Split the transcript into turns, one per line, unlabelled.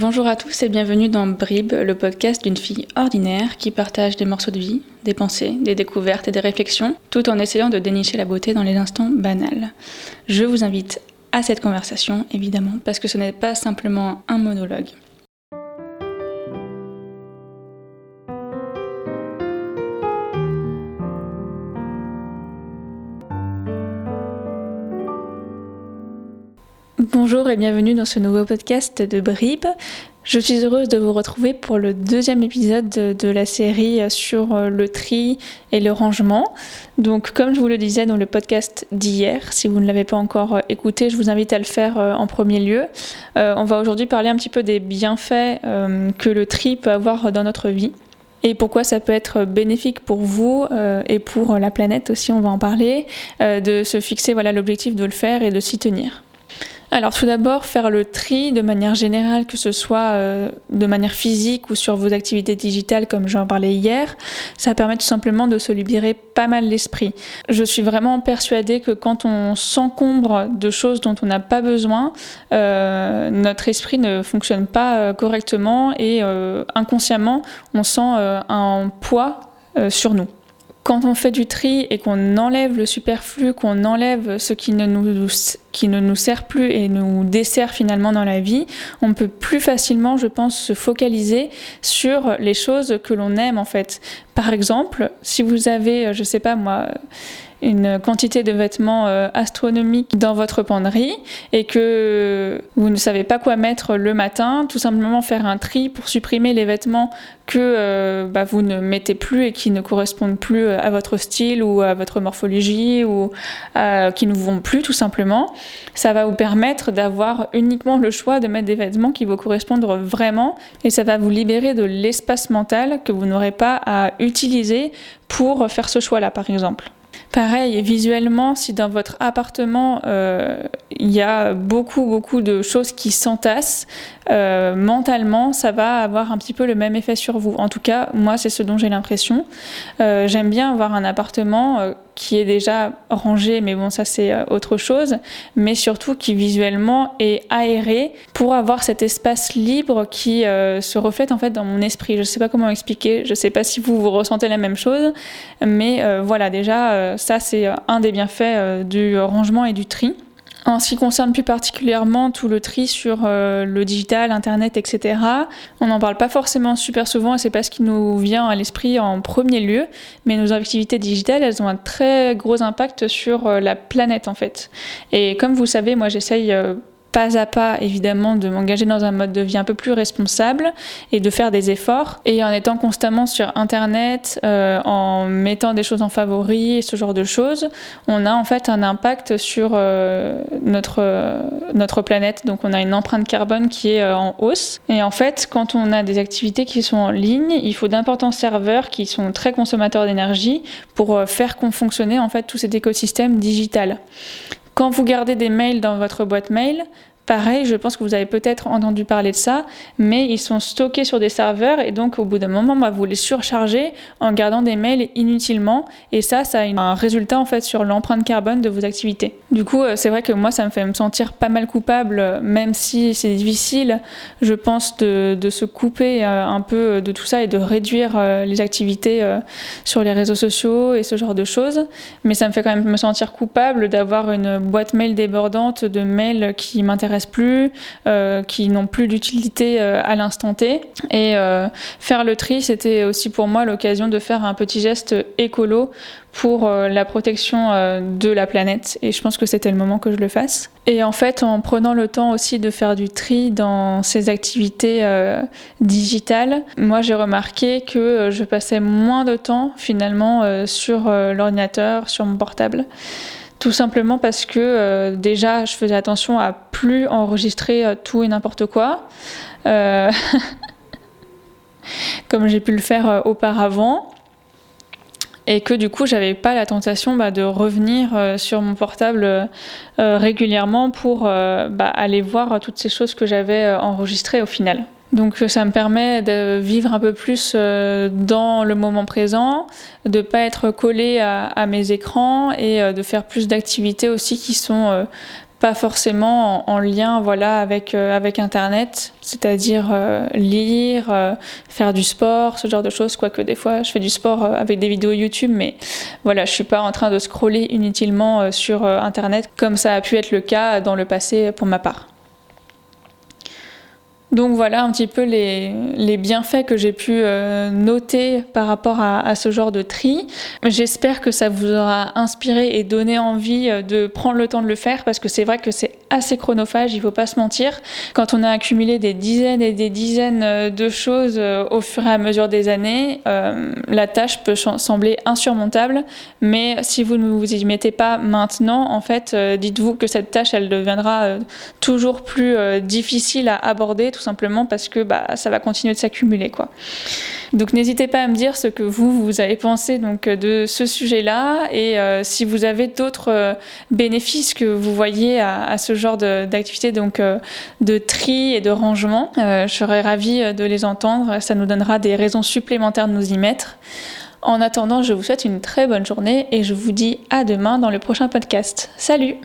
Bonjour à tous et bienvenue dans Brib, le podcast d'une fille ordinaire qui partage des morceaux de vie, des pensées, des découvertes et des réflexions, tout en essayant de dénicher la beauté dans les instants banals. Je vous invite à cette conversation, évidemment, parce que ce n'est pas simplement un monologue. Bonjour et bienvenue dans ce nouveau podcast de Brib. Je suis heureuse de vous retrouver pour le deuxième épisode de, la série sur euh, le tri et le rangement. Donc comme je vous le disais dans le podcast d'hier, si vous ne l'avez pas encore euh, écouté, je vous invite à le faire euh, en premier lieu. on va aujourd'hui parler un petit peu des bienfaits que le tri peut avoir dans notre vie et pourquoi ça peut être bénéfique pour vous et pour la planète aussi, on va en parler, de se fixer voilà l'objectif de le faire et de s'y tenir. Alors tout d'abord, faire le tri de manière générale, que ce soit euh, de manière physique ou sur vos activités digitales comme j'en parlais hier, ça permet tout simplement de se libérer pas mal l'esprit. Je suis vraiment persuadée que quand on s'encombre de choses dont on n'a pas besoin, euh, notre esprit ne fonctionne pas euh, correctement et inconsciemment on sent un poids sur nous quand on fait du tri et qu'on enlève le superflu, qu'on enlève ce qui ne, nous, qui ne nous sert plus et nous dessert finalement dans la vie, on peut plus facilement, je pense, se focaliser sur les choses que l'on aime en fait. Par exemple, si vous avez, je sais pas moi, une quantité de vêtements euh, astronomiques dans votre penderie et que vous ne savez pas quoi mettre le matin, tout simplement faire un tri pour supprimer les vêtements que euh, bah, vous ne mettez plus et qui ne correspondent plus euh, à votre style ou à votre morphologie ou qui ne vont plus tout simplement. Ça va vous permettre d'avoir uniquement le choix de mettre des vêtements qui vous correspondent vraiment et ça va vous libérer de l'espace mental que vous n'aurez pas à utiliser pour faire ce choix-là par exemple. Pareil, visuellement, si dans votre appartement euh, il y a beaucoup beaucoup de choses qui s'entassent, euh, mentalement, ça va avoir un petit peu le même effet sur vous. En tout cas, moi, c'est ce dont j'ai l'impression. Euh, j'aime bien avoir un appartement qui est déjà rangé, mais bon, ça c'est autre chose, mais surtout qui visuellement est aéré pour avoir cet espace libre qui se reflète en fait dans mon esprit. Je ne sais pas comment expliquer, je ne sais pas si vous, vous ressentez la même chose, mais voilà, déjà, ça c'est un des bienfaits du rangement et du tri. En ce qui concerne plus particulièrement tout le tri sur euh, le digital, Internet, etc., on n'en parle pas forcément super souvent et c'est pas ce qui nous vient à l'esprit en premier lieu, mais nos activités digitales, elles ont un très gros impact sur euh, la planète en fait. Et comme vous savez, moi j'essaye euh, pas à pas, évidemment, de m'engager dans un mode de vie un peu plus responsable et de faire des efforts. Et en étant constamment sur Internet, euh, en mettant des choses en favori et ce genre de choses, on a en fait un impact sur euh, notre, notre planète. Donc on a une empreinte carbone qui est euh, en hausse. Et en fait, quand on a des activités qui sont en ligne, il faut d'importants serveurs qui sont très consommateurs d'énergie pour faire fonctionner en fait tout cet écosystème digital. Quand vous gardez des mails dans votre boîte mail, Pareil, je pense que vous avez peut-être entendu parler de ça, mais ils sont stockés sur des serveurs et donc au bout d'un moment, bah, vous les surchargez en gardant des mails inutilement et ça, ça a un résultat en fait sur l'empreinte carbone de vos activités. Du coup, euh, c'est vrai que moi, ça me fait me sentir pas mal coupable, même si c'est difficile, je pense, de, se couper euh, un peu de tout ça et de réduire euh, les activités sur les réseaux sociaux et ce genre de choses. Mais ça me fait quand même me sentir coupable d'avoir une boîte mail débordante de mails qui m'intéressent plus, euh, qui n'ont plus d'utilité euh, à l'instant T. Et euh, faire le tri, c'était aussi pour moi l'occasion de faire un petit geste écolo pour la protection de la planète. Et je pense que c'était le moment que je le fasse. Et en fait, en prenant le temps aussi de faire du tri dans ces activités digitales, moi j'ai remarqué que je passais moins de temps finalement sur l'ordinateur, sur mon portable. Tout simplement parce que euh, déjà, je faisais attention à plus enregistrer euh, tout et n'importe quoi, euh, comme j'ai pu le faire auparavant, et que du coup, j'avais pas la tentation bah, de revenir sur mon portable régulièrement pour bah, aller voir toutes ces choses que j'avais enregistrées au final. Donc ça me permet de vivre un peu plus euh, dans le moment présent, de pas être collé à, mes écrans et euh, de faire plus d'activités aussi qui sont euh, pas forcément en, lien voilà avec euh, avec internet. C'est-à-dire euh, lire euh, faire du sport ce genre de choses. Quoique des fois je fais du sport avec des vidéos YouTube mais voilà je suis pas en train de scroller inutilement sur internet comme ça a pu être le cas dans le passé pour ma part donc voilà un petit peu les, bienfaits que j'ai pu euh, noter par rapport à, à, ce genre de tri. J'espère que ça vous aura inspiré et donné envie euh, de prendre le temps de le faire parce que c'est vrai que c'est assez chronophage, il faut pas se mentir. Quand on a accumulé des dizaines et des dizaines euh, de choses au fur et à mesure des années, euh, la tâche peut sembler insurmontable, mais si vous ne vous y mettez pas maintenant, en fait, dites-vous que cette tâche, elle deviendra toujours plus difficile à aborder tout simplement parce que bah, ça va continuer de s'accumuler. quoi. Donc n'hésitez pas à me dire ce que vous, vous avez pensé donc, de ce sujet-là et euh, si vous avez d'autres euh, bénéfices que vous voyez à, à ce genre d'activité donc euh, de tri et de rangement. je serais ravie de les entendre, ça nous donnera des raisons supplémentaires de nous y mettre. En attendant, je vous souhaite une très bonne journée et je vous dis à demain dans le prochain podcast. Salut